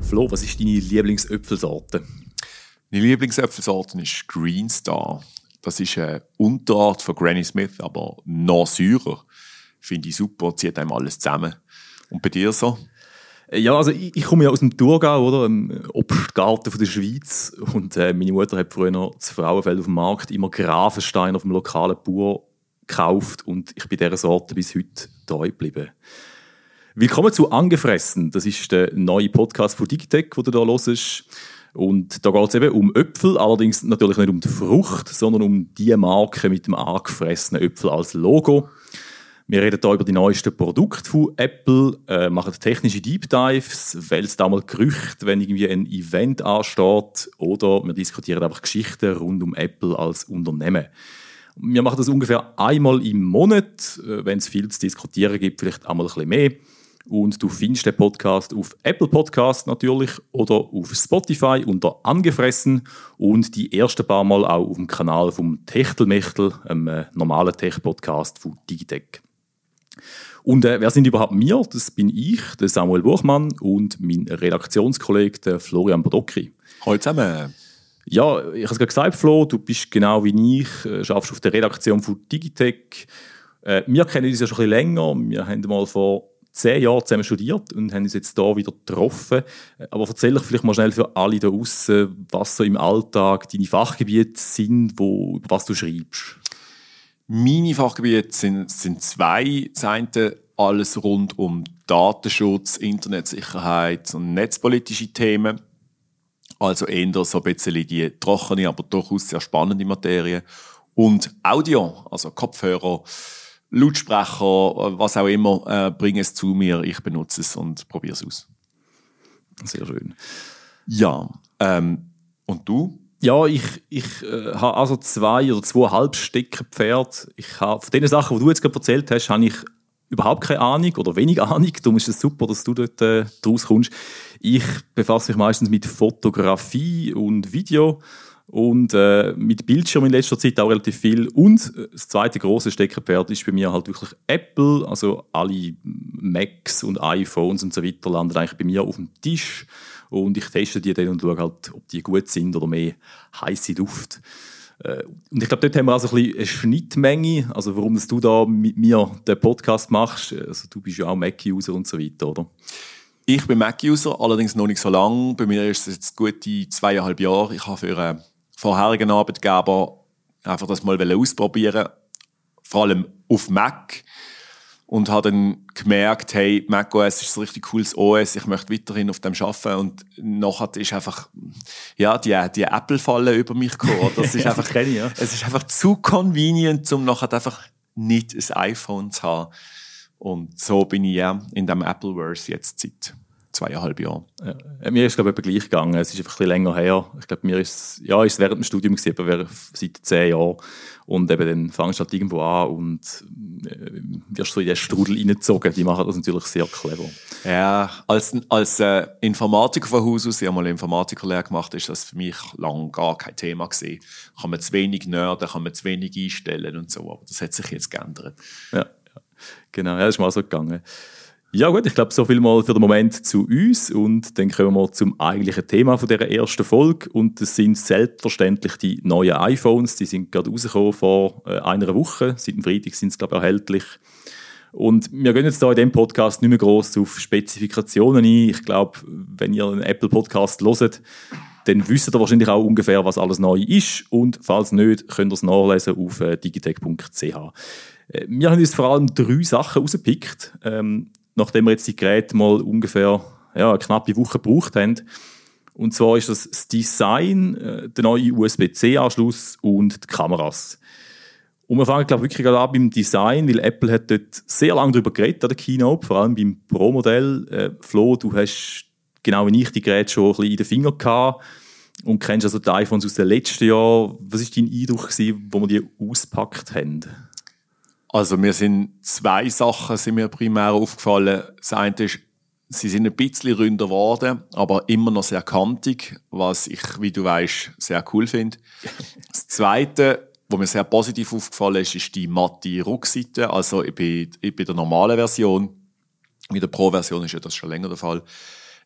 Flo, was ist deine Lieblingsöpfelsorte? Meine Lieblingsöpfelsorte ist Green Star. Das ist eine Unterart von Granny Smith, aber noch säurer. Finde ich super, zieht einem alles zusammen. Und bei dir so? Ja, also ich, ich komme ja aus dem Thurgau, oder? Im Obstgarten von der Schweiz. Und äh, meine Mutter hat früher noch das Frauenfeld auf dem Markt immer Grafenstein auf dem lokalen Bauer gekauft. Und ich bin dieser Sorte bis heute treu geblieben. Willkommen zu Angefressen. Das ist der neue Podcast von Digitech, den du hier hörst. Und da geht es eben um Äpfel, allerdings natürlich nicht um die Frucht, sondern um die Marke mit dem angefressenen Äpfel als Logo. Wir reden hier über die neuesten Produkte von Apple, äh, machen technische Deep Dives, wälzen da mal Gerüchte, wenn irgendwie ein Event ansteht, oder wir diskutieren einfach Geschichten rund um Apple als Unternehmen. Wir machen das ungefähr einmal im Monat, äh, wenn es viel zu diskutieren gibt, vielleicht einmal ein bisschen mehr. Und du findest den Podcast auf Apple Podcast natürlich oder auf Spotify unter Angefressen und die ersten paar Mal auch auf dem Kanal vom Techtelmechtel, einem äh, normalen Tech-Podcast von Digitech. Und äh, wer sind überhaupt wir? Das bin ich, der Samuel Buchmann und mein Redaktionskollege der Florian Bodocki. Hallo zusammen. Ja, ich habe es gerade gesagt, Flo, du bist genau wie ich, äh, schaffst auf der Redaktion von Digitech. Äh, wir kennen uns ja schon ein bisschen länger. Wir haben mal vor zehn Jahren zusammen studiert und haben uns jetzt hier wieder getroffen. Aber erzähl doch vielleicht mal schnell für alle da draußen, was so im Alltag deine Fachgebiete sind, wo, über was du schreibst. Meine Fachgebiete sind, sind zwei. Eine alles rund um Datenschutz, Internetsicherheit und netzpolitische Themen. Also eher so ein bisschen die trockene, aber durchaus sehr spannende Materie. Und Audio, also Kopfhörer, Lautsprecher, was auch immer, äh, bring es zu mir, ich benutze es und probiere es aus. Sehr schön. Ja, ähm, und du? Ja, ich, ich äh, habe also zwei oder zweieinhalb Steckenpferde. Ich habe, von den Sachen, die du jetzt gerade erzählt hast, habe ich überhaupt keine Ahnung oder wenig Ahnung. Darum ist es super, dass du dort äh, draus kommst. Ich befasse mich meistens mit Fotografie und Video und äh, mit Bildschirm in letzter Zeit auch relativ viel. Und äh, das zweite große Steckerpferd ist bei mir halt wirklich Apple. Also alle Macs und iPhones und so weiter landen eigentlich bei mir auf dem Tisch. Und ich teste die dann und schaue halt, ob die gut sind oder mehr heiße Luft. Äh, und ich glaube, dort haben wir also ein bisschen eine Schnittmenge. Also warum du da mit mir den Podcast machst. Also du bist ja auch Mac-User und so weiter, oder? Ich bin Mac-User, allerdings noch nicht so lange. Bei mir ist es jetzt gute zweieinhalb Jahre. Ich habe für eine vorherigen Arbeitgeber einfach das mal ausprobieren vor allem auf Mac und habe dann gemerkt, hey, macOS ist ein richtig cooles OS, ich möchte weiterhin auf dem arbeiten und nachher ist einfach, ja, die, die Apple-Falle über mich gekommen. Das ist einfach, ich, ja. es ist einfach zu convenient, um nachher einfach nicht ein iPhone zu haben. Und so bin ich ja in dem Appleverse jetzt seit zweieinhalb Jahren. Ja. Mir ist glaube ich gleich gegangen. Es ist einfach ein bisschen länger her. Ich glaube, mir ist ja, ist während dem Studium gewesen, aber seit zehn Jahren. Und eben dann fangst du halt irgendwo an und äh, wirst so in den Strudel reingezogen. Die machen das natürlich sehr clever. Ja, als, als äh, Informatiker von Haus aus, ich habe mal Informatikerlehre gemacht, ist das für mich lange gar kein Thema gewesen. Kann man zu wenig nerden, kann man zu wenig einstellen und so. Aber das hat sich jetzt geändert. Ja, ja. genau. Ja, das ist mal so gegangen. Ja gut, ich glaube, so viel mal für den Moment zu uns und dann kommen wir zum eigentlichen Thema von dieser ersten Folge und das sind selbstverständlich die neuen iPhones, die sind gerade rausgekommen vor äh, einer Woche, seit dem Freitag sind sie glaube ich erhältlich und wir gehen jetzt da in dem Podcast nicht mehr groß auf Spezifikationen ein. Ich glaube, wenn ihr einen Apple Podcast hört, dann wisst ihr wahrscheinlich auch ungefähr, was alles neu ist und falls nicht, könnt ihr es nachlesen auf äh, digitech.ch. Äh, wir haben uns vor allem drei Sachen rausgepickt. Ähm, nachdem wir jetzt die Geräte mal ungefähr ja, eine knappe Woche gebraucht haben. Und zwar ist das das Design, äh, der neue USB-C-Anschluss und die Kameras. Und wir fangen, glaube ich, wirklich gerade an beim Design, weil Apple hat dort sehr lange darüber geredet an der Keynote, vor allem beim Pro-Modell. Äh, Flo, du hast genau wie ich die Geräte schon ein bisschen in den Finger gehabt und kennst also die iPhones aus den letzten Jahren. Was war dein Eindruck, gewesen, wo wir die ausgepackt haben? Also mir sind zwei Sachen sind mir primär aufgefallen. Das eine ist, sie sind ein bisschen ründer geworden, aber immer noch sehr kantig, was ich, wie du weißt, sehr cool finde. Das zweite, was mir sehr positiv aufgefallen ist, ist die matte Rückseite. Also bei, bei der normalen Version, mit der Pro-Version ist ja das schon länger der Fall.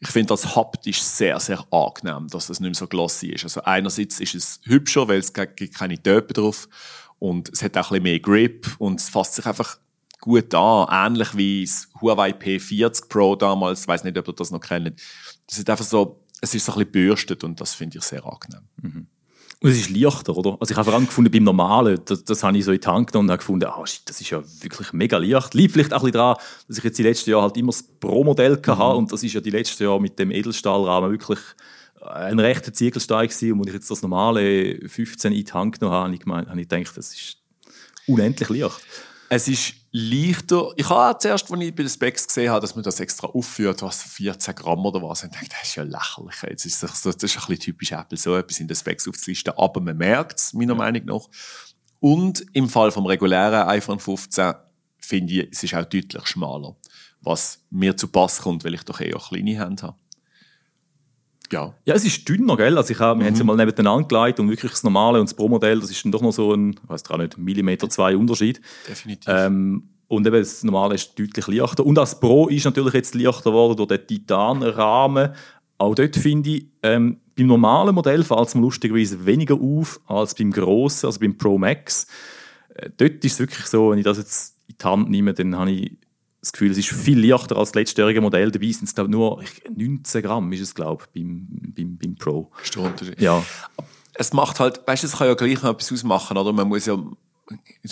Ich finde das haptisch sehr, sehr angenehm, dass das nicht mehr so glossy ist. Also einerseits ist es hübscher, weil es keine Töpe drauf und es hat auch ein bisschen mehr Grip und es fasst sich einfach gut an. Ähnlich wie das Huawei P40 Pro damals. Ich weiß nicht, ob ihr das noch kennt. Das ist einfach so, es ist so ein bisschen bürstet und das finde ich sehr angenehm. Mhm. Und es ist leichter, oder? Also ich habe vor allem gefunden, beim Normalen, das, das habe ich so in die Hand genommen und habe gefunden, ah, shit, das ist ja wirklich mega leicht. Liegt vielleicht auch ein bisschen daran, dass ich jetzt die letzten Jahre halt immer das Pro-Modell mhm. hatte und das ist ja die letzten Jahre mit dem Edelstahlrahmen wirklich ein rechter Ziegelstein gewesen. Und als ich jetzt das normale 15 in die Hand genommen habe, habe ich, gemeint, habe ich gedacht, das ist unendlich leicht. Es ist leichter. Ich habe auch zuerst, als ich bei den Specs gesehen habe, dass man das extra aufführt, was 14 Gramm oder was, und dachte, das ist ja lächerlich. Jetzt ist das, das ist ein bisschen typisch Apple, so etwas in den Specs aufzulisten. Aber man merkt es, meiner ja. Meinung nach. Und im Fall vom regulären iPhone 15 finde ich, es ist auch deutlich schmaler. Was mir zu Pass kommt, weil ich doch eher kleine Hände habe. Ja. ja, es ist dünner, gell? Also ich hab, wir mhm. haben sie mal nebeneinander gelegt und wirklich das normale und das Pro-Modell, das ist dann doch noch so ein, ich weiß gar nicht, Millimeter zwei Unterschied. Definitiv. Ähm, und eben das normale ist deutlich leichter. Und das Pro ist natürlich jetzt leichter geworden durch den Titanrahmen. Auch dort finde ich, ähm, beim normalen Modell fällt es mir lustigerweise weniger auf als beim grossen, also beim Pro Max. Äh, dort ist es wirklich so, wenn ich das jetzt in die Hand nehme, dann habe ich das Gefühl, es ist viel leichter als das letztjährige Modell. Dabei sind es, glaube nur 19 Gramm ist es, glaube beim, beim, beim Pro. Ist der Unterschied. Ja. Es macht halt, weißt du, es kann ja gleich noch etwas ausmachen, oder? Man muss ja,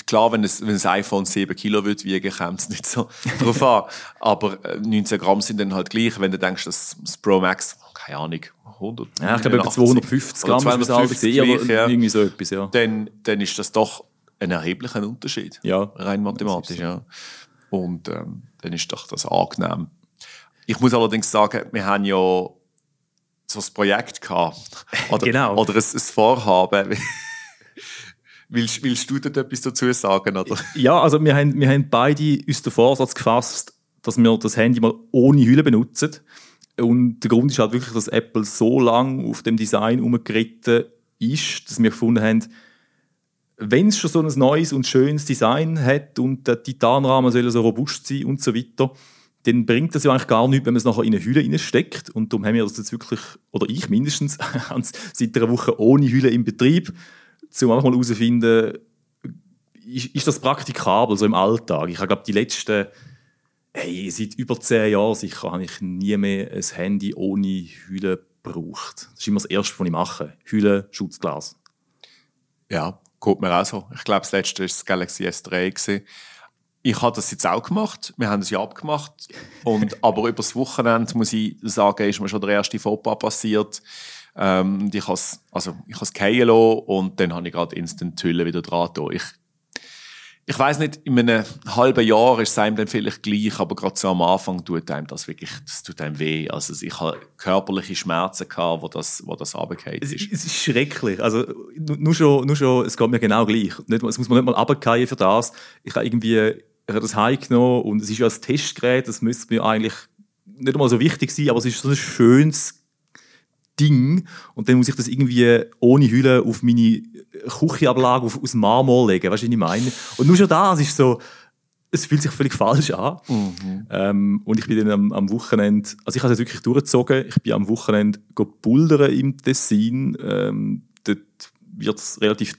klar, wenn es, wenn iPhone 7 Kilo wird wiegen, kommt es nicht so drauf an. Aber 19 äh, Gramm sind dann halt gleich, wenn du denkst, dass das Pro Max, keine Ahnung, 100. Ja, ich glaube, über 250 Gramm 250 ist es ja. irgendwie so etwas, ja. Dann, dann ist das doch ein erheblicher Unterschied. Ja. Rein mathematisch, ja. Und ähm, dann ist doch das angenehm. Ich muss allerdings sagen, wir haben ja so ein Projekt gehabt. Oder, genau. oder ein, ein Vorhaben. willst, willst du dort etwas dazu sagen? Oder? Ja, also wir haben, wir haben beide uns den Vorsatz gefasst, dass wir das Handy mal ohne Hülle benutzen. Und der Grund ist halt wirklich, dass Apple so lange auf dem Design umgeritten ist, dass wir gefunden haben, wenn es schon so ein neues und schönes Design hat und der Titanrahmen soll so robust sein und so weiter, dann bringt das ja eigentlich gar nichts, wenn man es nachher in eine Hülle steckt. Und darum haben wir das jetzt wirklich, oder ich mindestens, seit einer Woche ohne Hülle im Betrieb, um einfach mal herauszufinden, ist, ist, das praktikabel, so im Alltag? Ich glaube die letzten, hey, seit über zehn Jahren sicher, habe ich nie mehr ein Handy ohne Hülle gebraucht. Das ist immer das Erste, was ich mache. Hülle, Schutzglas. Ja, Geht mir auch so. Ich glaube, das letzte war das Galaxy S3. Gewesen. Ich habe das jetzt auch gemacht. Wir haben es ja abgemacht. Und, aber über das Wochenende, muss ich sagen, ist mir schon der erste Fauxpas passiert. Ähm, ich habe es also, fallen lassen und dann habe ich gerade instant die Hülle wieder dran. Ich ich weiß nicht, in einem halben Jahr ist es einem dann vielleicht gleich, aber gerade so am Anfang tut einem das wirklich, das tut einem weh. Also ich habe körperliche Schmerzen gehabt, wo das, wo das runtergefallen ist. Es, ist schrecklich. Also nur schon, nur schon, es geht mir genau gleich. Nicht, es muss man nicht mal runterfallen für das. Ich habe irgendwie ich habe das heimgenommen und es ist ja ein Testgerät, das müsste mir eigentlich nicht einmal so wichtig sein, aber es ist so ein schönes Ding und dann muss ich das irgendwie ohne Hülle auf meine Küchenablage aus Marmor legen, weißt du, was ich meine? Und nur schon das ist so, es fühlt sich völlig falsch an. Mhm. Ähm, und ich bin dann am, am, Wochenende, also ich habe es wirklich durchgezogen, ich bin am Wochenende bouldern im Tessin, ähm, dort wird es relativ,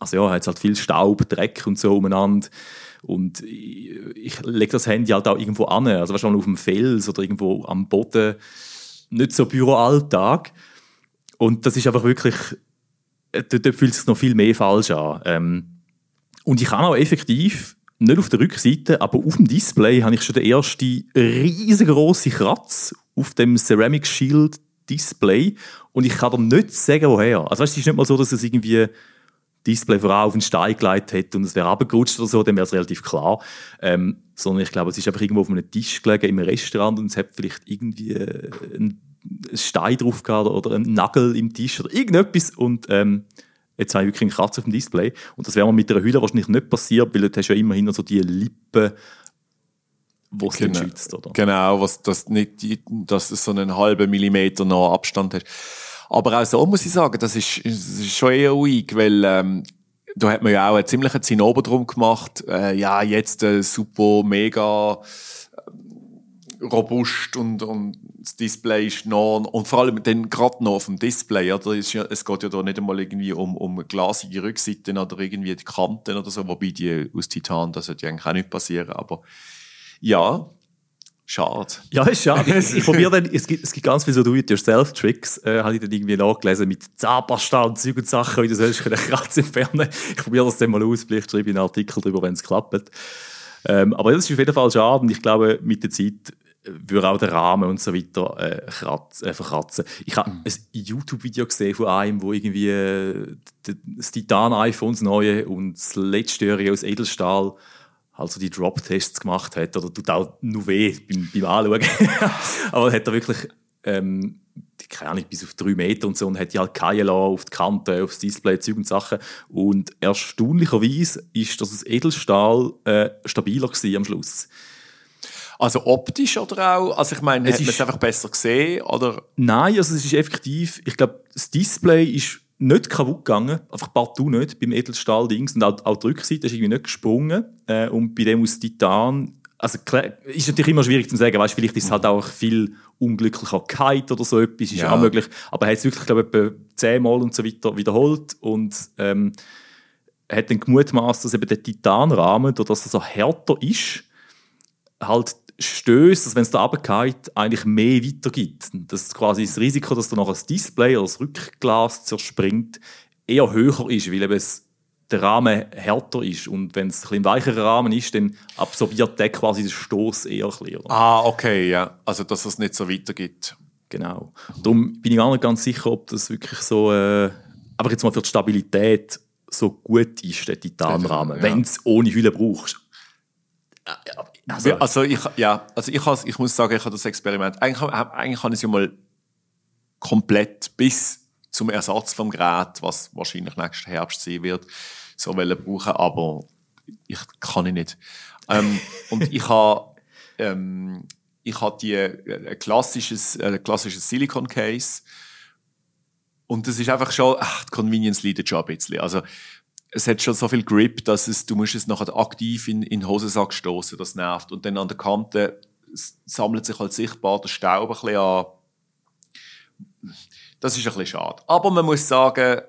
also ja, hat halt viel Staub, Dreck und so umeinander. Und ich, ich lege das Handy halt auch irgendwo an, also wahrscheinlich auf dem Fels oder irgendwo am Boden nicht so Büroalltag. Und das ist einfach wirklich, äh, dort, dort fühlt es sich noch viel mehr falsch an. Ähm, und ich kann auch effektiv, nicht auf der Rückseite, aber auf dem Display habe ich schon den ersten riesengroßen Kratz auf dem Ceramic Shield Display und ich kann dir nicht sagen, woher. Also weißt, es ist nicht mal so, dass es irgendwie Display voran auf den Stein gelegt hat und es wäre abgerutscht oder so, dann wäre es relativ klar. Ähm, sondern ich glaube, es ist einfach irgendwo auf einem Tisch gelegen im Restaurant und es hat vielleicht irgendwie äh, ein Stein drauf gehabt oder ein Nagel im Tisch oder irgendetwas und ähm, jetzt habe ich wirklich einen Kratzer auf dem Display und das wäre mir mit einer Hülle wahrscheinlich nicht passiert, weil du hast ja immerhin so die Lippen wo es genau, schützt, oder? Genau, was das nicht, dass du so einen halben Millimeter noch Abstand hast. Aber auch so muss ich sagen, das ist, das ist schon eher ruhig, weil ähm, da hat man ja auch einen ziemlichen Zinnober drum gemacht. Äh, ja, jetzt äh, super, mega äh, robust und, und das Display ist noch, und vor allem dann gerade noch auf dem Display, oder? Es, ja, es geht ja da nicht einmal irgendwie um, um glasige Rückseiten oder irgendwie die Kanten oder so, wobei die aus Titan, das sollte eigentlich auch nicht passieren, aber ja, Schade. Ja, ist schade. Ich, probiere dann, es gibt, es gibt ganz viele so Do-it-yourself-Tricks, äh, habe ich dann irgendwie nachgelesen, mit Zahnpasta und Zeug und Sachen, wie du sollst können Kratz entfernen. Ich probiere das dann mal aus, vielleicht schreibe ich einen Artikel darüber, wenn es klappt. Ähm, aber das ist auf jeden Fall schade und ich glaube, mit der Zeit würde auch der Rahmen und so weiter äh, kratz, äh, verkratzen. Ich habe mhm. ein YouTube-Video gesehen von einem, wo irgendwie äh, das Titan-iPhone, das neue, und das letzte Jahr aus Edelstahl also die Drop-Tests gemacht hat, oder tut auch nur weh beim, beim Anschauen. Aber hat er wirklich, ähm, keine Ahnung, bis auf drei Meter und so, und hat die halt fallen auf die Kante, aufs Display, Zeug und Sachen. Und erstaunlicherweise ist das Edelstahl äh, stabiler gewesen am Schluss. Also optisch oder auch? Also ich meine, es hat man es einfach besser gesehen? Oder? Nein, also es ist effektiv, ich glaube, das Display ist nicht kaputt gegangen, einfach partout nicht, beim Edelstahl-Dings. Und auch, auch die Rückseite ist irgendwie nicht gesprungen. Äh, und bei dem aus Titan, also ist natürlich immer schwierig zu sagen, weißt, vielleicht ist es halt auch viel unglücklicher Kite oder so etwas, ist ja. auch möglich. Aber er hat es wirklich, glaube ich, etwa zehnmal und so weiter wiederholt und ähm, hat dann gemutmaßt, dass eben der Titanrahmen, dadurch, dass er so härter ist, halt stößt, dass wenn es da runtergeht, eigentlich mehr weitergibt. Dass quasi das Risiko, dass da noch das Display oder das Rückglas zerspringt, eher höher ist, weil eben der Rahmen härter ist. Und wenn es ein, ein weicherer Rahmen ist, dann absorbiert der quasi den Stoß eher ein bisschen. Ah, okay, ja. Also, dass es nicht so weitergibt. Genau. Darum bin ich gar nicht ganz sicher, ob das wirklich so, äh, einfach jetzt mal für die Stabilität so gut ist, der Titanrahmen, ja. wenn du es ohne Hülle brauchst. Also, also, ich, ja, also ich, ich muss sagen, ich habe das Experiment, eigentlich, eigentlich habe ich es ja mal komplett bis zum Ersatz vom Gerät, was wahrscheinlich nächsten Herbst sein wird, so brauchen, aber ich kann ich nicht. Ähm, und ich habe ähm, ich habe die äh, ein klassisches äh, klassisches Silicon Case und das ist einfach schon ach, die Convenience leidet schon ein bisschen. Also es hat schon so viel Grip, dass es, du musst es nachher aktiv in, in den Hosensack stoßen, das nervt. Und dann an der Kante sammelt sich halt sichtbar der Staub ein bisschen an. Das ist ein bisschen schade. Aber man muss sagen,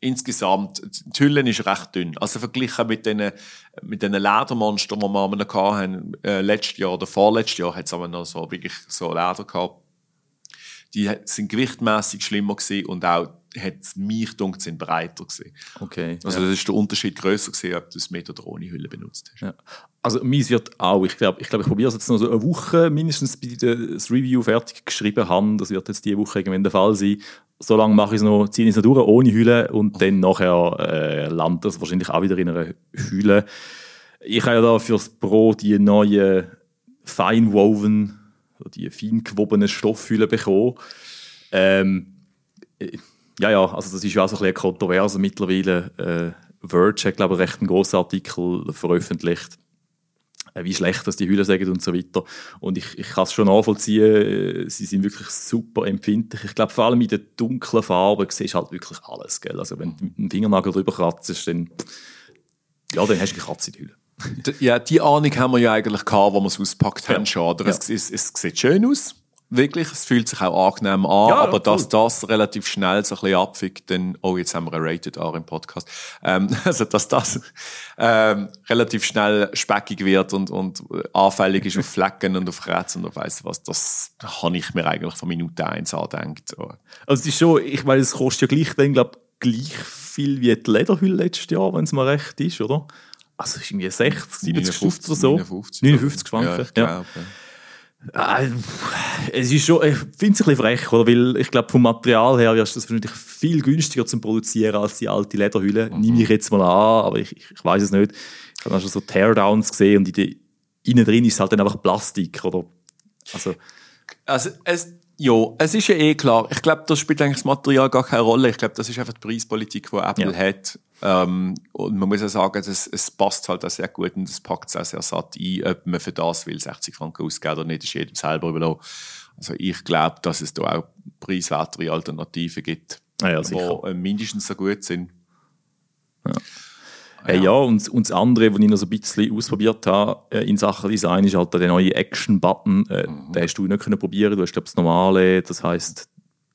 insgesamt, die Hülle ist recht dünn. Also verglichen mit den, mit den Ledermonstern, die wir hatten, äh, letztes Jahr oder vorletztes Jahr, hat es noch so, wirklich so Leder gehabt. Die sind gewichtmäßig schlimmer gewesen und auch hat mich gedacht, sind breiter gewesen. Okay. Also ja. das ist der Unterschied größer gewesen, ob du es mit oder ohne Hülle benutzt hast. Ja. Also meins wird auch, ich glaube, ich, glaub, ich probiere es jetzt noch so eine Woche mindestens, bis ich das Review fertig geschrieben habe. Das wird jetzt diese Woche irgendwann der Fall sein. So lange mache ich es noch, ziehe ich es noch durch, ohne Hülle und dann nachher äh, landet das wahrscheinlich auch wieder in einer Hülle. Ich habe ja da fürs Pro die neue Feinwoven, die fein gewobene Stoffhülle bekommen. Ähm, ja, ja, also das ist ja auch so ein bisschen kontroverse mittlerweile. Äh, Verge hat, glaube ich, recht einen grossen Artikel veröffentlicht, äh, wie schlecht das die Hülle sagen und so weiter. Und ich, ich kann es schon nachvollziehen, äh, sie sind wirklich super empfindlich. Ich glaube, vor allem in den dunklen Farben siehst du halt wirklich alles. Gell? Also wenn du mit dem Fingernagel drüber kratzt, dann, ja, dann hast du eine Katze in der Hülle. ja, die Ahnung haben wir ja eigentlich gehabt, wo wir es auspackt haben. Ja. Schon, oder? Ja. Es, es, es sieht schön aus wirklich, es fühlt sich auch angenehm an, ja, aber dass das relativ schnell so ein bisschen abfickt, dann, oh, jetzt haben wir eine Rated R im Podcast, ähm, also dass das ähm, relativ schnell speckig wird und, und anfällig ist auf Flecken und auf Kratz und auf weiss was, das habe ich mir eigentlich von Minute 1 angedenkt. So. Also es ist schon, ich meine, es kostet ja gleich, dann, glaub, gleich viel wie die Lederhülle letztes Jahr, wenn es mal recht ist, oder? Also es ist irgendwie 60, 70 50 oder so. 59, 59 Franken. Ja, ja. Es ist schon, ich finde es ein bisschen frech, oder? weil ich glaube, vom Material her ist das wahrscheinlich viel günstiger zu produzieren als die alte Lederhülle. Mhm. Nehme ich jetzt mal an, aber ich, ich weiß es nicht. Ich habe schon so Teardowns gesehen und in innen drin ist es halt dann einfach Plastik, oder? Also, also es, ja, es ist ja eh klar. Ich glaube, das spielt eigentlich das Material gar keine Rolle. Ich glaube, das ist einfach die Preispolitik, die Apple ja. hat. Ähm, und man muss ja sagen, es, es passt halt auch sehr gut und es packt es auch sehr satt ein. Ob man für das will 60 Franken ausgeben oder nicht, ist jedem selber überlassen. Also ich glaube, dass es da auch preiswertere Alternativen gibt, ah ja, die mindestens so gut sind. Ja. Äh, ja, und, und das andere, was ich noch so ein bisschen ausprobiert habe äh, in Sachen Design, ist halt der neue Action-Button. Äh, Mhm. Den hast du nicht können probieren. Du hast, glaube ich, das normale, das heisst,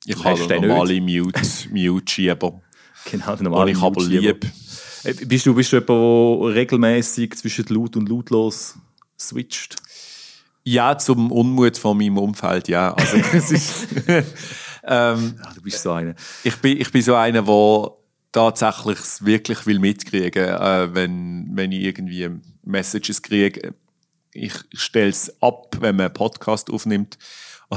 Ich habe hast den normale Mute, Mute-Schieber, genau, den den normalen ich aber Mute-Schieber. lieb. Äh, Bist du, bist du jemand, der regelmäßig zwischen laut und lautlos switcht? Ja, zum Unmut von meinem Umfeld, ja. Also, es ist, ähm, Ja, du bist so einer. ich, bin, ich bin so einer, der tatsächlich wirklich will mitkriegen äh, wenn, wenn ich irgendwie Messages kriege. Ich stelle es ab, wenn man einen Podcast aufnimmt.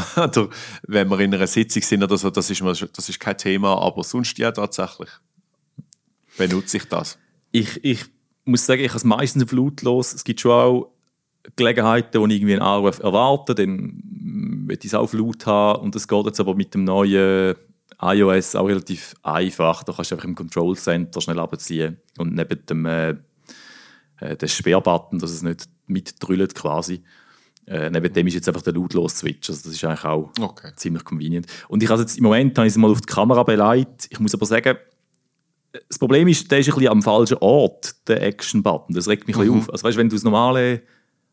Oder wenn wir in einer Sitzung sind oder so, das ist, schon- das ist kein Thema, aber sonst ja tatsächlich benutze ich das. Ich, ich muss sagen, ich habe es meistens auf lautlos. Es gibt schon auch Gelegenheiten, wo ich irgendwie einen Anruf erwarte, dann will ich es auch auf laut haben. Und das geht jetzt aber mit dem neuen iOS auch relativ einfach. Da kannst du einfach im Control Center schnell abziehen und neben dem äh, äh, den Sperrbutton, dass es nicht mitdrüllt quasi. Äh, neben dem ist jetzt einfach der lautlos Switch. Also das ist eigentlich auch Okay. ziemlich convenient. Und ich habe jetzt im Moment habe ich es mal auf die Kamera beleidigt. Ich muss aber sagen, das Problem ist, der ist ein bisschen am falschen Ort, der Action-Button. Das regt mich ein bisschen auf. Also weißt, wenn du das normale,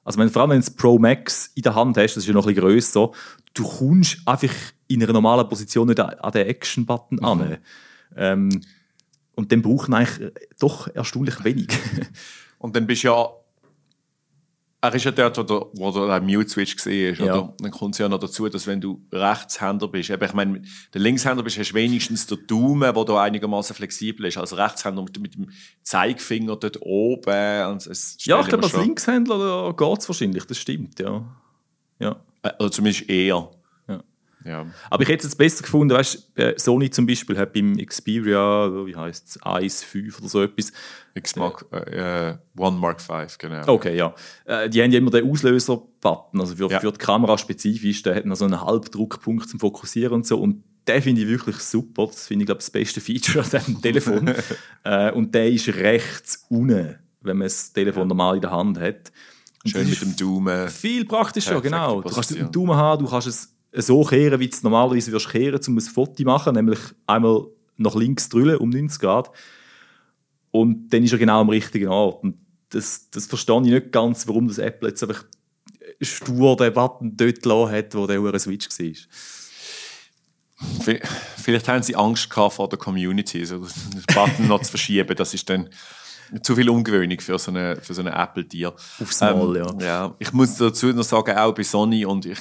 also wenn, vor allem wenn du das Pro Max in der Hand hast, das ist ja noch ein bisschen grösser, du kommst einfach in einer normalen Position nicht an, den Action-Button an. Ähm, und dann braucht man eigentlich doch erstaunlich wenig. Und dann bist du ja. Er ist ja dort, wo der, wo der Mute-Switch gesehen ist. Ja. Oder? Dann kommt es ja noch dazu, dass wenn du Rechtshänder bist, eben, ich meine, der Linkshänder bist, hast du wenigstens den Daumen, der da einigermaßen flexibel ist. Als Rechtshänder mit, mit dem Zeigefinger dort oben. Und es ja, ich glaube, als Linkshändler geht es wahrscheinlich, das stimmt, ja. ja. Äh, Oder zumindest eher. Ja. Ja. Aber ich hätte es jetzt besser gefunden, weißt du, Sony zum Beispiel hat beim Xperia, wie heißt es, Ice 5 oder so etwas. X Mark, äh, äh, One Mark 5, genau. Okay, ja. Äh, die haben ja immer den Auslöser-Button, also für, Ja. für die Kamera spezifisch, der hat noch so einen Halbdruckpunkt zum Fokussieren und so. Und den finde ich wirklich super. Das finde ich, glaube das beste Feature an diesem Telefon. äh, und der ist rechts unten, wenn man das Telefon normal in der Hand hat. Und Schön mit dem Daumen. Viel praktischer, genau. Du kannst es mit dem Daumen haben, du kannst es so kehren, wie du es normalerweise würdest kehren, um ein Foto zu machen, nämlich einmal nach links drüllen um 90 Grad. Und dann ist er genau am richtigen Ort. Und das, das verstehe ich nicht ganz, warum das Apple jetzt einfach stur den Button dort gelassen hat, wo der hure Switch war. Vi- Vielleicht haben sie Angst vor der Community, so den Button noch zu verschieben. Das ist dann zu viel ungewöhnlich für so eine, für so eine Apple-Tier. Aufs Mal, ja. ja. Ich muss dazu noch sagen, auch bei Sony und ich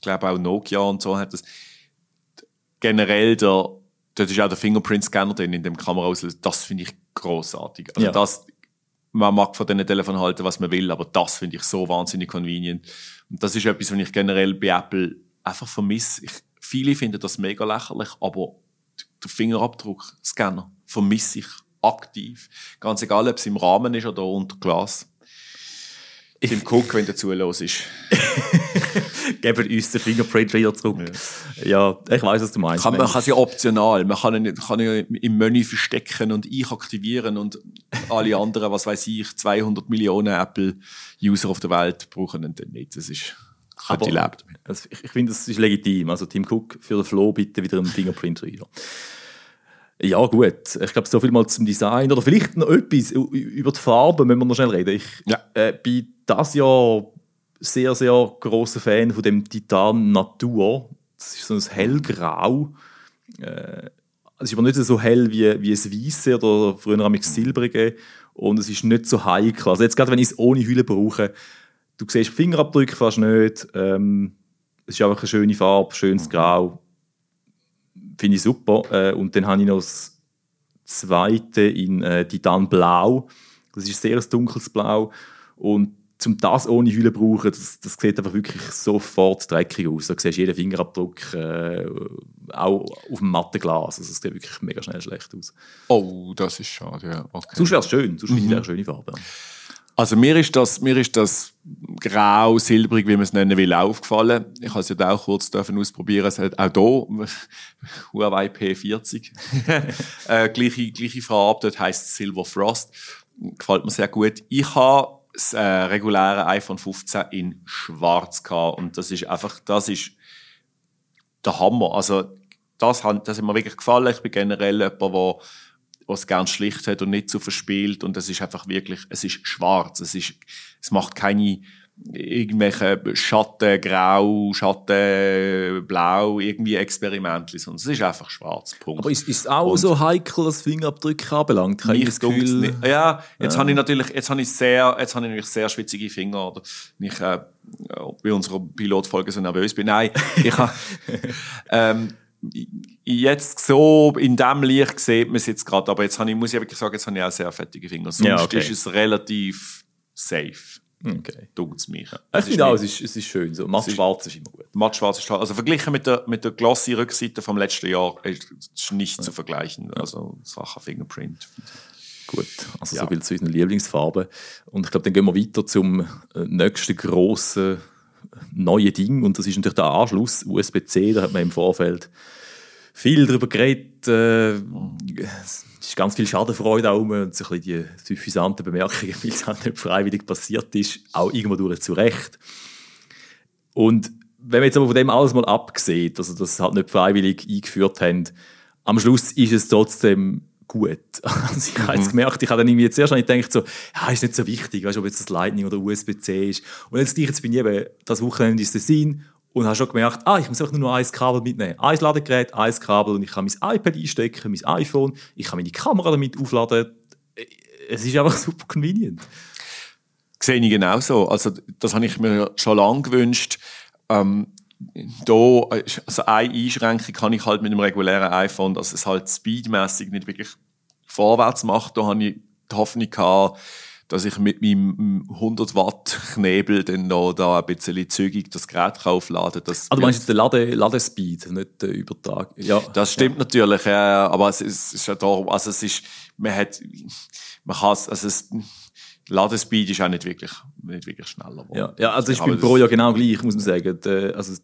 glaube auch Nokia und so hat das generell der, dort ist auch der Fingerprint-Scanner drin in dem Kameraauslöser. Das finde ich großartig. Also Ja. das, man mag von diesen Telefonen halten, was man will, aber das finde ich so wahnsinnig convenient. Und das ist etwas, was ich generell bei Apple einfach vermisse. Ich, viele finden das mega lächerlich, aber der Fingerabdruck-Scanner vermisse ich aktiv. Ganz egal, ob es im Rahmen ist oder unter Glas. Tim Cook, wenn der zulos ist. Geben uns den Fingerprint wieder zurück. Ja, ich weiß, was du meinst. Kann, man kann es ja optional. Man kann ihn, kann ihn ja im Menü verstecken und ich aktivieren und alle anderen, was weiß ich, 200 Millionen Apple-User auf der Welt brauchen ihn dann nicht. Das ist, könnte ich leben ich, ich finde, das ist legitim. Also Tim Cook für den Flo bitte wieder einen Fingerprint-Reader. Ja, gut. Ich glaube, so viel mal zum Design. Oder vielleicht noch etwas über die Farben, müssen wir noch schnell reden. Ich Ja. äh, bin das Jahr sehr, sehr großer Fan von dem Titan Natur. Das ist so ein hellgrau. Äh, es ist aber nicht so hell wie, wie ein Weisse oder früher am Silbrige. Und es ist nicht so heikel. Also jetzt gerade, wenn ich es ohne Hülle brauche, du siehst Fingerabdrücke fast nicht. Ähm, es ist einfach eine schöne Farbe, schönes Grau. Finde ich super. Äh, und dann habe ich noch das zweite in äh, Titan Blau. Das ist sehr ein dunkles Blau. Und zum das ohne Hülle brauchen, das, das sieht einfach wirklich sofort dreckig aus. Da siehst du jeden Fingerabdruck, äh, auch auf dem matten Glas. Also es sieht wirklich mega schnell schlecht aus. Oh, das ist schade, ja. Okay. Sonst wäre es schön, sonst finde ich es eine schöne Farbe. Also mir ist das, mir ist das grau, silbrig, wie man es nennen will, aufgefallen. Ich habe es ja auch kurz dürfen ausprobieren. Es hat auch hier Huawei P40 äh, gleiche, gleiche Farbe. Dort heißt es Silver Frost. Gefällt mir sehr gut. Ich habe das äh, reguläre iPhone 15 in Schwarz gehabt und das ist einfach, das ist der Hammer. Also das hat, das hat mir wirklich gefallen. Ich bin generell jemand, der was gern schlicht hat und nicht so verspielt und das ist einfach wirklich, es ist schwarz, es ist, es macht keine irgendwelche Schatten, Grau, Schatten, Blau, irgendwie Experimente, sondern es ist einfach schwarz. Punkt. Aber ist es auch und so heikel, was Fingerabdrücke anbelangt? Kann ich Gefühl... Ja, jetzt ja. habe ich natürlich, jetzt habe ich sehr, jetzt habe ich natürlich sehr schwitzige Finger oder ich äh, bei unserer Pilotfolge so nervös bin. Nein, ich habe ähm, jetzt so in dem Licht sieht man es jetzt gerade, aber jetzt habe ich, muss ich wirklich sagen, jetzt habe ich auch sehr fettige Finger. Sonst ja, okay. ist es relativ safe. Okay. Tut es mich. Ich finde auch, es ist, es ist schön. So. Matt schwarz ist immer gut. Matt schwarz ist toll. Also verglichen mit der, mit der glossy Rückseite vom letzten Jahr ist es nicht ja. zu vergleichen. Also Sachen Fingerprint. Gut, also ja. so viel zu unseren Lieblingsfarben. Und ich glaube, dann gehen wir weiter zum äh, nächsten grossen neuen Ding. Und das ist natürlich der Anschluss USB-C. Da hat man im Vorfeld viel darüber geredet. Äh, es ist ganz viel Schadenfreude auch und so ein die suffisanten Bemerkungen, weil es halt nicht freiwillig passiert ist, auch irgendwo durch zu Recht. Und wenn man jetzt aber von dem alles mal abgesehen, also sie halt nicht freiwillig eingeführt haben, am Schluss ist es trotzdem gut. Also ich habe jetzt mhm. gemerkt, ich habe dann irgendwie zuerst gedacht, so, ja, ist nicht so wichtig, weißt, ob jetzt das Lightning oder USB-C ist. Und jetzt, jetzt bin ich eben das Wochenende ist Design und habe schon gemerkt, ah, ich muss einfach nur ein Kabel mitnehmen. Ein Ladegerät, ein Kabel und ich kann mein iPad einstecken, mein iPhone, ich kann meine Kamera damit aufladen. Es ist einfach super convenient. Sehe ich genauso. Also das habe ich mir schon lange gewünscht. Ähm, da, also eine Einschränkung kann ich halt mit einem regulären iPhone, dass es halt speedmäßig nicht wirklich vorwärts macht. Da habe ich die Hoffnung gehabt, dass ich mit meinem 100 Watt Knebel dann noch da ein bisschen zügig das Gerät aufladen kann. Ah, du meinst jetzt den Lade, Ladespeed, nicht den Übertrag? Ja. Das stimmt ja. natürlich, ja, aber es ist, ist ja da, also es ist, man hat, man kann also es, Ladespeed ist auch nicht wirklich, nicht wirklich schneller. Ja, ja also ich bin pro Jahr genau gleich, muss man sagen. Also,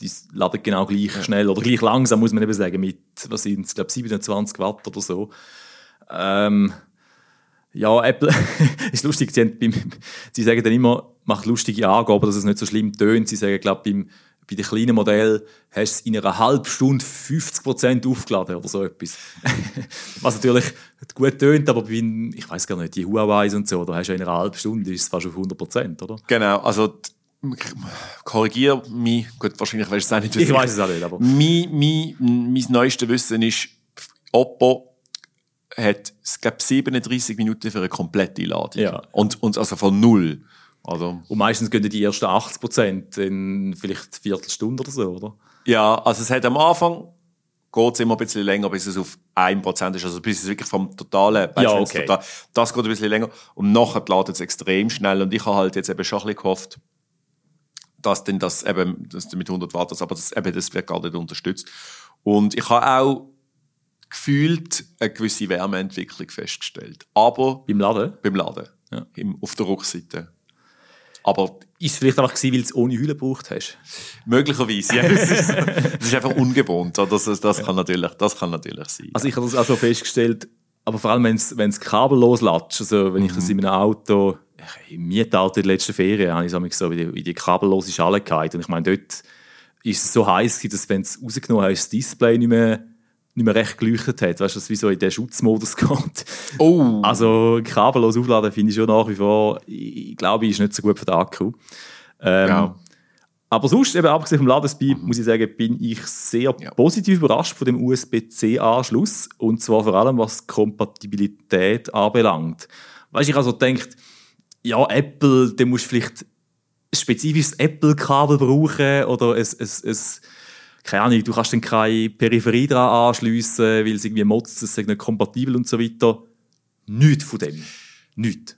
die laden genau gleich ja. schnell oder gleich langsam, muss man eben sagen, mit, was sind glaube 27 Watt oder so. Ähm, ja, Apple ist lustig. Sie, beim, sie sagen dann immer, mach lustige Angaben, dass es nicht so schlimm tönt. Sie sagen, glaube beim bei den kleinen Modellen hast du es in einer halben Stunde 50% aufgeladen oder so etwas. Was natürlich gut tönt, aber bei, ich weiß gar nicht, die Huawei und so, da hast du in einer halben Stunde ist es fast auf 100%, oder? Genau, also korrigiere mich, gut, wahrscheinlich weißt du es auch nicht. Ich weiß es auch nicht, aber... Mein, mein, mein neuestes Wissen ist, Oppo hat, glaube, 37 Minuten für eine komplette Ladung. Ja. Und, und also von null. Also. Und meistens gehen die ersten 80 Prozent in vielleicht eine Viertelstunde oder so, oder? Ja, also es hat am Anfang geht es immer ein bisschen länger, bis es auf 1% ist. Also bis es wirklich vom totalen, ja, okay. Total, das geht ein bisschen länger. Und nachher ladet es extrem schnell. Und ich habe halt jetzt eben schon ein bisschen gehofft, dass denn das eben, das mit 100 Watt, aber das, eben, das wird gar nicht unterstützt. Und ich habe auch gefühlt eine gewisse Wärmeentwicklung festgestellt. Aber beim Laden? Beim Laden. Ja. Im, auf der Rückseite. Aber ist es vielleicht einfach gewesen, weil du es ohne Hülle gebraucht hast? Möglicherweise, ja. Es ist, ist, einfach ungewohnt. Das, das, das, kann natürlich, das kann natürlich sein. Also ich habe das auch so festgestellt, aber vor allem, wenn es, wenn es kabellos latscht, also wenn mhm. ich das in meinem Auto, im Mietauto in der letzten Ferien, habe ich so wie die, die kabellose Schale gehalten. Und ich meine, dort ist es so heiß, dass wenn es rausgenommen hast, das Display nicht mehr nicht mehr recht geleuchtet hat. Weißt du, dass wie so in den Schutzmodus geht. Oh. Also kabellos aufladen finde ich schon nach wie vor, ich glaube, ist nicht so gut für den Akku. Ähm, ja. Aber sonst, eben abgesehen vom Ladespeed, mhm. muss ich sagen, bin ich sehr ja. positiv überrascht von dem USB-C-Anschluss. Und zwar vor allem, was Kompatibilität anbelangt. Weißt du, ich also denkt, ja, Apple, da musst du vielleicht ein spezifisches Apple-Kabel brauchen oder ein, ein, ein keine Ahnung, du kannst dann keine Peripherie dran anschliessen, weil es irgendwie motzt, es ist nicht kompatibel und so weiter. Nichts von dem. Nichts.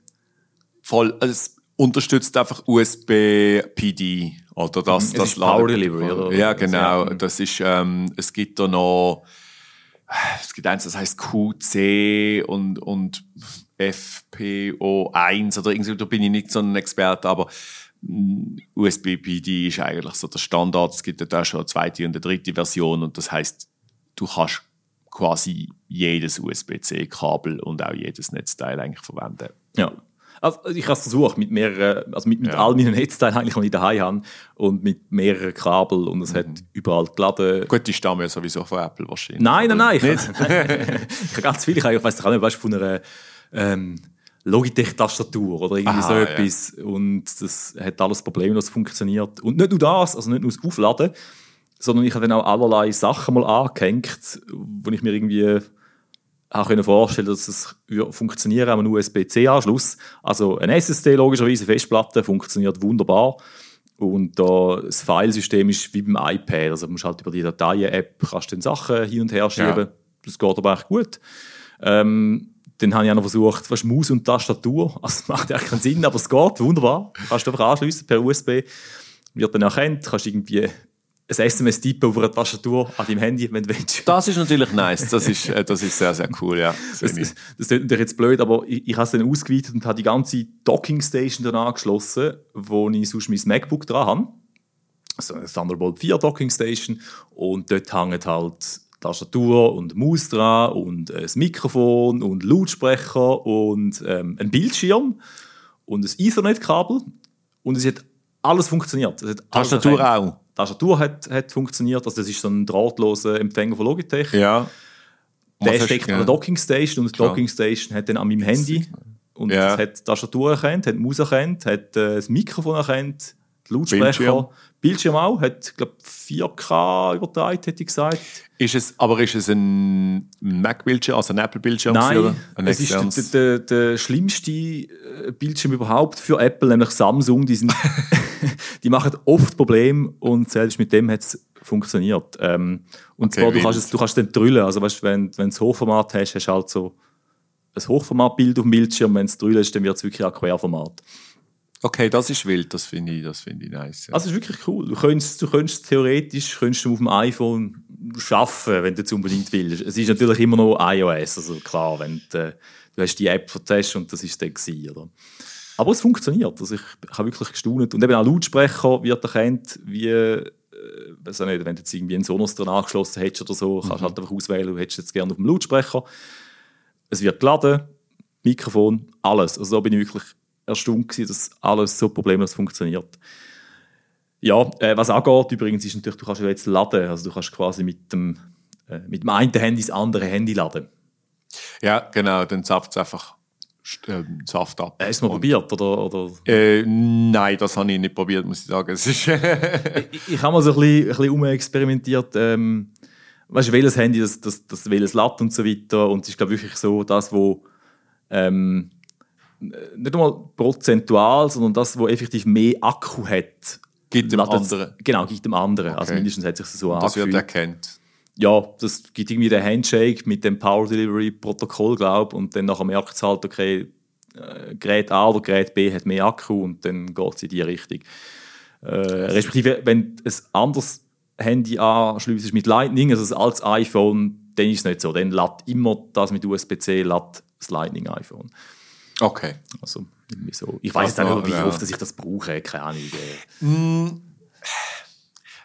Voll. Also es unterstützt einfach USB-PD. Oder das, das ist Power Delivery, oder? Ja, genau. Das ist, ähm, es gibt da noch, es gibt eins, das heißt QC und, und FPO1 oder irgendwie, da bin ich nicht so ein Experte, aber USB-PD ist eigentlich so der Standard. Es gibt da schon eine zweite und eine dritte Version und das heißt, du kannst quasi jedes USB-C-Kabel und auch jedes Netzteil eigentlich verwenden. Ja. Also ich habe es versucht, mit mehreren, also mit, mit Ja. all meinen Netzteilen eigentlich, die ich daheim habe und mit mehreren Kabel und es hat überall geladen. Gut, die stammen ja sowieso von Apple wahrscheinlich. Nein, nein, nein. Ich, Nicht? ich habe ganz viele. Ich, ich weiß nicht, weißt, von einer ähm, Logitech-Tastatur oder irgendwie Aha, so ja. etwas. Und das hat alles problemlos funktioniert. Und nicht nur das, also nicht nur das Aufladen, sondern ich habe dann auch allerlei Sachen mal angehängt, wo ich mir irgendwie auch vorstellen dass es würde funktionieren am USB-C-Anschluss. Also ein SSD logischerweise, Festplatte, funktioniert wunderbar. Und da das Filesystem ist wie beim iPad. Also du musst halt über die Dateien-App kannst du dann Sachen hin und her schieben. Ja. Das geht aber echt gut. Ähm, dann habe ich auch noch versucht, was Maus und Tastatur. Also das macht eigentlich keinen Sinn, aber es geht wunderbar. Kannst du einfach anschliessen per USB. Wird dann erkannt, kannst irgendwie ein SMS tippen auf einer Tastatur an deinem Handy, wenn du willst. Das ist natürlich nice. Das ist, äh, das ist sehr, sehr cool, ja. Das, das, das klingt natürlich jetzt blöd, aber ich, ich habe es dann ausgeweitet und habe die ganze Dockingstation dann angeschlossen, wo ich sonst mein MacBook dran habe. So eine Thunderbolt 4 Dockingstation. Und dort hängen halt Tastatur und Maus dran und ein Mikrofon und Lautsprecher und ähm, ein Bildschirm und ein Ethernet-Kabel. Und es hat alles funktioniert. Es hat Tastatur auch. Tastatur hat, hat funktioniert. Also das ist so ein drahtloser Empfänger von Logitech. Ja. Der Was steckt an der Dockingstation und die. Dockingstation hat dann an meinem Handy und Ja. hat die Tastatur erkannt, hat die Maus erkannt, hat äh, das Mikrofon erkannt, die Lautsprecher, Bildschirm. Bildschirm, auch, hat glaube 4K übertragen, hätte ich gesagt. Ist es, aber ist es ein Mac-Bildschirm, also ein Apple-Bildschirm? oder Nein, ein es ist der, der, der schlimmste äh, Bildschirm überhaupt für Apple, nämlich Samsung. Die, sind, die machen oft Probleme und selbst mit dem hat es funktioniert. Ähm, und Okay, zwar, du kannst, es, du kannst dann drüllen. Also weißt, wenn, wenn du das Hochformat hast, hast du halt so ein Hochformatbild auf dem Bildschirm. Wenn es drüllen ist, dann wird es wirklich ein Querformat. Okay, das ist wild, das finde ich, das finde ich nice. Ja. Also es ist wirklich cool. Du könntest, du könntest theoretisch könntest du auf dem iPhone schaffen, wenn du es unbedingt willst. Es ist natürlich immer noch iOS, also klar, wenn du, du hast die App vertestet und das ist dann gewesen, oder? Aber es funktioniert. Also ich, ich habe wirklich gestaunt. Und eben auch Lautsprecher wird erkannt, wie, äh, weiß nicht, wenn du jetzt irgendwie einen Sonos dran angeschlossen hättest oder so, kannst du halt einfach auswählen, du hättest jetzt gerne auf dem Lautsprecher. Es wird geladen, Mikrofon, alles. Also da bin ich wirklich erstaunt gewesen, dass alles so problemlos funktioniert. Ja, äh, was auch geht übrigens, ist natürlich, du kannst ja jetzt laden. Also du kannst quasi mit dem, äh, mit dem einen Handy das andere Handy laden. ja, genau, dann zapft es einfach ähm, Saft ab. Hast du es mal probiert? Oder, oder? Äh, nein, das habe ich nicht probiert, muss ich sagen. Es ist Ich, ich habe mal so ein bisschen, ein bisschen umexperimentiert. Ähm, weißt du, welches Handy, das, das, das welches lädt und so weiter. Und es ist, glaube ich, wirklich so, das, wo ähm, nicht einmal prozentual, sondern das, wo effektiv mehr Akku hat, Gibt dem anderen. Genau, gibt dem anderen. Also Okay. mindestens hat sich das so das wird angefühlt. erkannt. ja, das gibt irgendwie den Handshake mit dem Power Delivery Protokoll, glaube und dann nachher merkt es halt, okay, äh, Gerät A oder Gerät B hat mehr Akku und dann geht es in die Richtung. Äh, respektive, wenn du ein anderes Handy anschliessest mit Lightning, also altes iPhone, dann ist es nicht so. Dann lädt immer das mit USB-C lädt das Lightning-iPhone. Okay. Also, irgendwie so. Ich weiß nicht, wie Ja. oft dass ich das brauche, keine Ahnung. äh.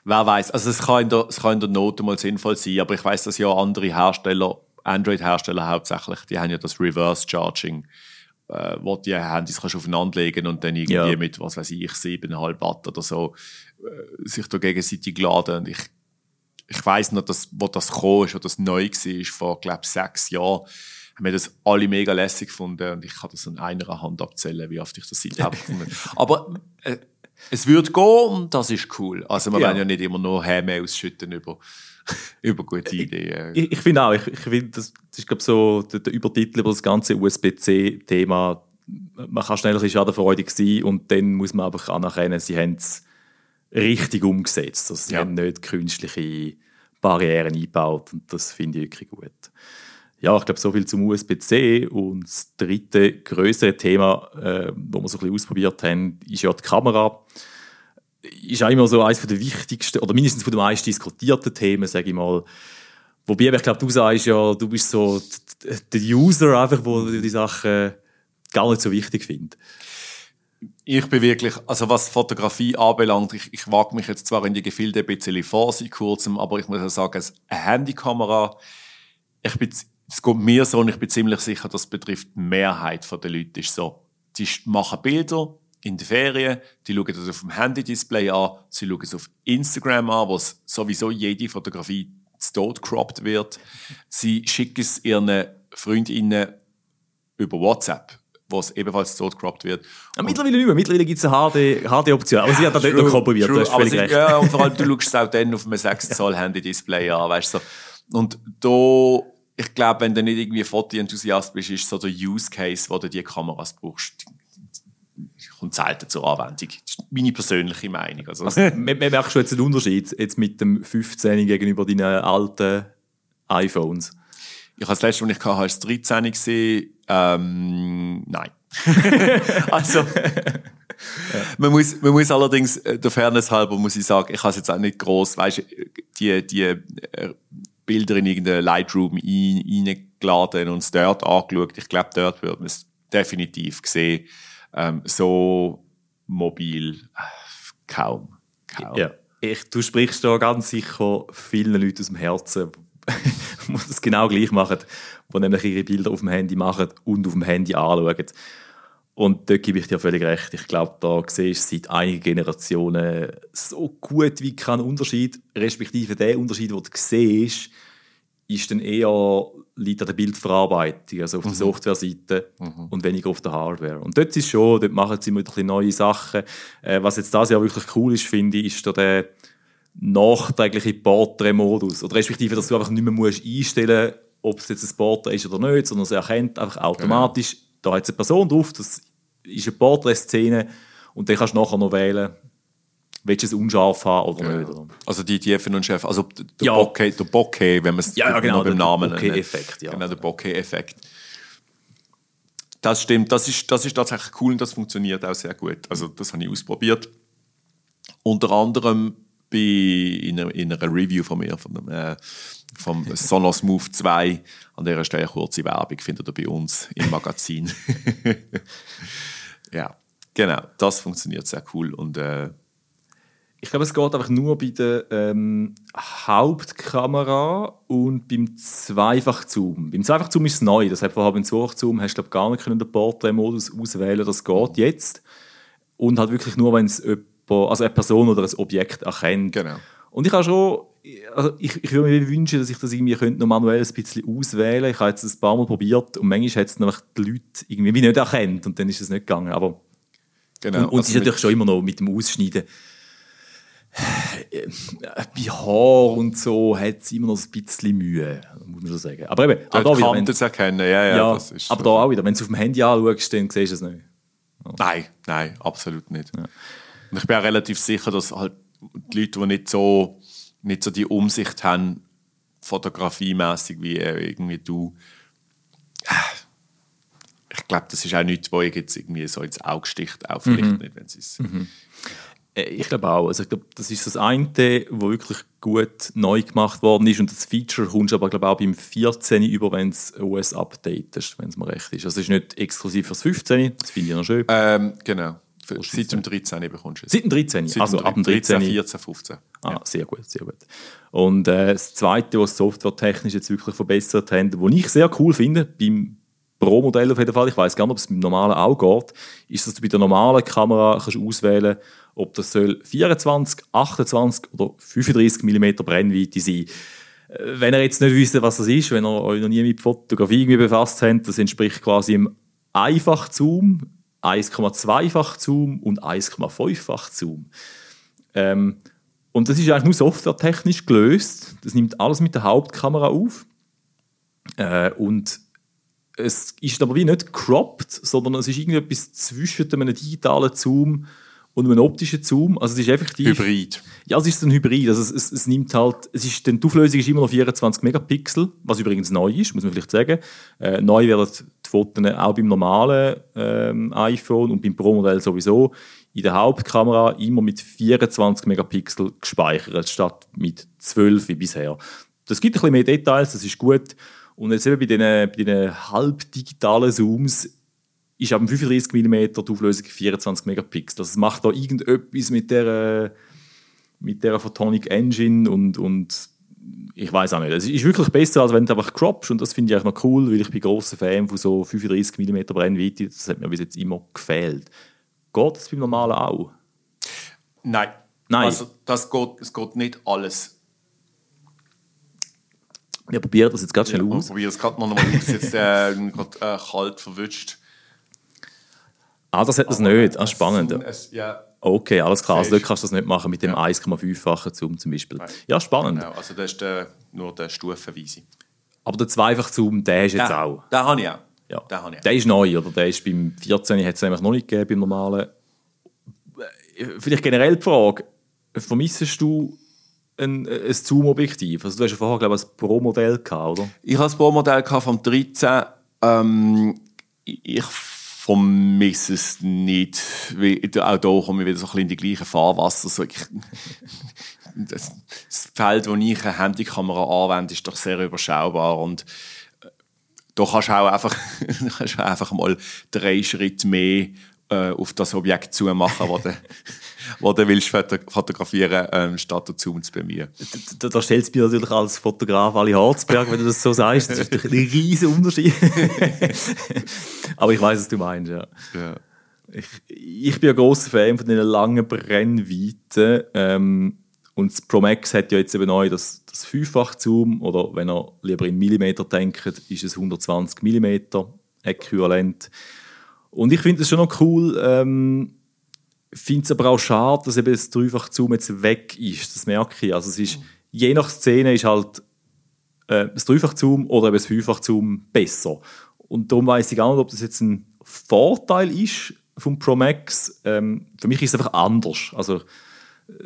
Wer weiß, also es kann, in der, es kann in der Not mal sinnvoll sein, aber ich weiß, dass ja andere Hersteller, Android-Hersteller hauptsächlich, die haben ja das Reverse Charging, äh, wo die Handys kannst du aufeinanderlegen und dann irgendwie Ja. mit, was weiß ich, 7,5 Watt oder so, äh, sich da gegenseitig laden. Und ich, ich weiß noch, dass, wo das kam, ist, wo das neu war, vor, glaube sechs Jahren, haben wir das alle mega lässig gefunden und ich kann das an einer Hand abzählen, wie oft ich das gefunden habe. Aber äh, es wird gehen und das ist cool. Also wir Ja. wollen ja nicht immer nur Häme ausschütten über, über gute Ideen. Ich, ich finde auch, ich, ich finde, das, das ist glaube so der, der Übertitel über das ganze USB-C-Thema. Man kann schnell ein bisschen schadenfreudig sein und dann muss man einfach anerkennen, sie haben es richtig umgesetzt. Also sie Ja. haben nicht künstliche Barrieren eingebaut und das finde ich wirklich gut. Ja, ich glaube, so viel zum USB-C. Und das dritte größere Thema, äh, wo wir so ein bisschen ausprobiert haben, ist ja die Kamera ist auch immer so eines der wichtigsten oder mindestens von den meist diskutierten Themen, sage ich mal. Wobei, ich glaube, du sagst ja, du bist so der User einfach, wo die Sachen gar nicht so wichtig findet. Ich bin wirklich, also was Fotografie anbelangt, ich, ich wage mich jetzt zwar in die Gefilde ein bisschen vor seit kurzem, aber ich muss ja sagen, eine Handykamera, ich bin, es geht mir so und ich bin ziemlich sicher, das betrifft die Mehrheit der Leute, ist so, die machen Bilder in den Ferien, die schauen das auf dem Handy-Display an, sie schauen es auf Instagram an, wo sowieso jede Fotografie zu Tod cropped wird. Sie schicken es ihren Freundinnen über WhatsApp wo es ebenfalls tot cropped wird. Ja, mittlerweile nicht mehr. Mittlerweile gibt es eine HD, HD-Option. Aber sie hat da dort noch. Du hast völlig recht. Ja, und vor allem, du schaust es auch dann auf einem 6 Zoll Handy-Display an, weißt du. So. Und da, ich glaube, wenn du nicht irgendwie Fotoenthusiast bist, ist so der Use Case, wo du diese Kameras brauchst, kommt selten zur Anwendung. Das ist meine persönliche Meinung. Also, also merkt schon jetzt einen Unterschied jetzt mit dem 15 gegenüber deinen alten iPhones. Ich habe das letzte, was ich hatte, als 13 gesehen. Ähm, nein. also, ja. man, muss, man muss allerdings, äh, der Fairness halber, muss ich sagen, ich habe es jetzt auch nicht groß, weißt die, die äh, Bilder in irgendeinen Lightroom reingeladen und es dort angeschaut. Ich glaube, dort wird man es definitiv sehen. Ähm, so mobil äh, kaum. kaum. Ja. Ich, du sprichst da ganz sicher vielen Leuten aus dem Herzen, die das genau gleich machen, die nämlich ihre Bilder auf dem Handy machen und auf dem Handy anschauen. Und dort gebe ich dir völlig recht. Ich glaube, da siehst du seit einigen Generationen so gut wie kein Unterschied, respektive der Unterschied, den du siehst, ist dann eher liegt an der Bildverarbeitung, also auf mhm. der Softwareseite mhm. und weniger auf der Hardware. Und dort ist schon, dort machen sie immer ein neue Sachen. Äh, was jetzt das Jahr wirklich cool ist, finde ich, ist der nachträgliche Portrait-Modus. Oder respektive, dass du einfach nicht mehr musst einstellen musst, ob es jetzt ein Portrait ist oder nicht, sondern es erkennt einfach automatisch, genau. Da hat eine Person drauf, das ist eine Portrait-Szene und dann kannst du nachher noch wählen, willst du es unscharf haben oder genau. nicht. Oder? Also die Tiefen und Schärfe, also der ja. Bokeh, der Bokeh, wenn man es ja, genau, beim Namen nennt. Bokeh-Effekt, ja. Genau, der Bokeh-Effekt. Das stimmt, das ist, das ist tatsächlich cool und das funktioniert auch sehr gut. Also das habe ich ausprobiert. Unter anderem bei, in, einer, in einer Review von mir, von dem, äh, vom Sonos Move 2. An dieser Stelle kurze Werbung findet ihr bei uns im Magazin. ja, genau, das funktioniert sehr cool und äh, ich glaube, es geht einfach nur bei der ähm, Hauptkamera und beim Zweifachzoom. Beim Zweifachzoom ist es neu. Das hat vorher beim Zweifachzoom hast du gar nicht den Portrait-Modus auswählen. Das geht jetzt und halt wirklich nur, wenn es also eine Person oder ein Objekt erkennt. Genau. Und ich habe schon, also ich, ich würde mir wünschen, dass ich das irgendwie könnte noch manuell ein bisschen auswählen. Ich habe jetzt ein paar Mal probiert und manchmal hat es nämlich die Leute irgendwie nicht erkannt und dann ist es nicht gegangen. Aber genau. Und, und also es ist natürlich schon immer noch mit dem Ausschneiden bei Haar und so hat es immer noch ein bisschen Mühe, muss man schon sagen. Aber eben, auch da wieder, wenn, das erkennen, ja, ja. ja aber so. da auch wieder, wenn du es auf dem Handy anschaust, dann siehst du es nicht. Ja. Nein, nein, absolut nicht. Ja. Und ich bin auch relativ sicher, dass halt die Leute, die nicht so, nicht so die Umsicht haben, fotografiemäßig wie irgendwie du, äh, ich glaube, das ist auch nichts, wo ich jetzt irgendwie so ins Auge sticht, auch vielleicht mhm. nicht, wenn es mhm. Äh, ich glaube auch. Also ich glaube, das ist das eine, wo wirklich gut neu gemacht worden ist und das Feature kommst aber glaube auch beim 14 über, wenn es OS updatest, wenn es mir recht ist. Also es ist nicht exklusiv fürs 15, das finde ich noch schön. Ähm, genau. Seit dem 13. bekommst du es. Seit dem 13. Seit also ab dem 13. 14, 15. Ah, ja. sehr gut, sehr gut. Und äh, das Zweite, was softwaretechnisch jetzt wirklich verbessert haben, was ich sehr cool finde, beim Pro-Modell auf jeden Fall, ich weiß gar nicht, ob es beim normalen auch geht, ist, dass du bei der normalen Kamera kannst auswählen ob das soll 24, 28 oder 35 mm Brennweite sein äh, Wenn ihr jetzt nicht wisst, was das ist, wenn ihr euch noch nie mit Fotografie irgendwie befasst habt, das entspricht quasi im Einfachzoom, 1,2-fach Zoom und 1,5-fach Zoom. Ähm, und das ist eigentlich nur softwaretechnisch gelöst. Das nimmt alles mit der Hauptkamera auf. Äh, und es ist aber wie nicht cropped, sondern es ist irgendetwas zwischen einem digitalen Zoom und einem optischen Zoom. Also es ist effektiv... Hybrid. Ja, es ist ein Hybrid. Also es, es, es nimmt halt... Es ist, die Auflösung ist immer noch 24 Megapixel, was übrigens neu ist, muss man vielleicht sagen. Äh, neu werden die Fotos auch beim normalen ähm, iPhone und beim Pro-Modell sowieso in der Hauptkamera immer mit 24 Megapixel gespeichert, statt mit 12 wie bisher. Das gibt ein bisschen mehr Details, das ist gut. Und jetzt eben bei diesen, bei diesen halbdigitalen Zooms ist ab 35 mm die Auflösung 24 Megapixel. Das macht da irgendetwas mit der, mit der Photonic Engine und, und ich weiß auch nicht. Es ist wirklich besser, als wenn du einfach croppst und das finde ich eigentlich noch cool, weil ich bin großer Fan von so 35 mm Brennweite. Das hat mir bis jetzt immer gefehlt. Geht das beim normalen auch? Nein. Nein. Also das geht, es geht nicht alles. Wir probieren das jetzt ganz schnell Ich aus. probiere es gerade noch mal aus. Jetzt äh, gerade äh, kalt verwünscht. Ah, das hat das nicht. Ah, spannend. Es, ja, Okay, alles klar. Also dort kannst du das nicht machen mit dem 1,5-fachen Zoom zum Beispiel. Nein. Ja, spannend. genau. Also das ist der, nur der Stufenweise. Aber der Zweifach-Zoom, der ist jetzt Den- auch. Den habe ich auch. Ja. Den habe ich auch. Der ist neu, oder? Der ist beim 14 hat es nämlich noch nicht gegeben, beim normalen. Vielleicht generell die Frage, vermissest du ein, ein Zoom-Objektiv? Also du hast ja vorher, glaube ich, ein Pro-Modell gehabt, oder? Ich habe das Pro-Modell vom 13. Ähm, ich vermisse es nicht. Auch da komme ich wieder so ein bisschen in die gleichen Fahrwasser. So, ich, das, das Feld, wo ich eine Handykamera anwende, ist doch sehr überschaubar. Und äh, da kannst du auch einfach, kannst auch einfach mal drei Schritte mehr äh, auf das Objekt zu machen, wo du willst foto fotografieren ähm, statt den Zoom zu bemühen. Da, da stellt es mir natürlich als Fotograf Ali Harzberg, wenn du das so sagst. Das ist ein riesen Unterschied. Aber ich weiß, was du meinst, ja. Ja. Ich, ich bin ein großer Fan von diesen langen Brennweiten. Ähm, und das Pro Max hat ja jetzt eben neu das, das Fünffach-Zoom, oder wenn ihr lieber in Millimeter denkt, ist es 120 Millimeter äquivalent. Und ich finde das schon noch cool. Ähm, finde es aber auch schade, dass eben das Dreifach-Zoom jetzt weg ist. Das merke ich. Also es ist, je nach Szene ist halt äh, das Dreifach-Zoom oder eben das Fünffach-Zoom besser. Und darum weiß ich auch nicht, ob das jetzt ein Vorteil ist vom Pro Max. Ähm, für mich ist es einfach anders. Also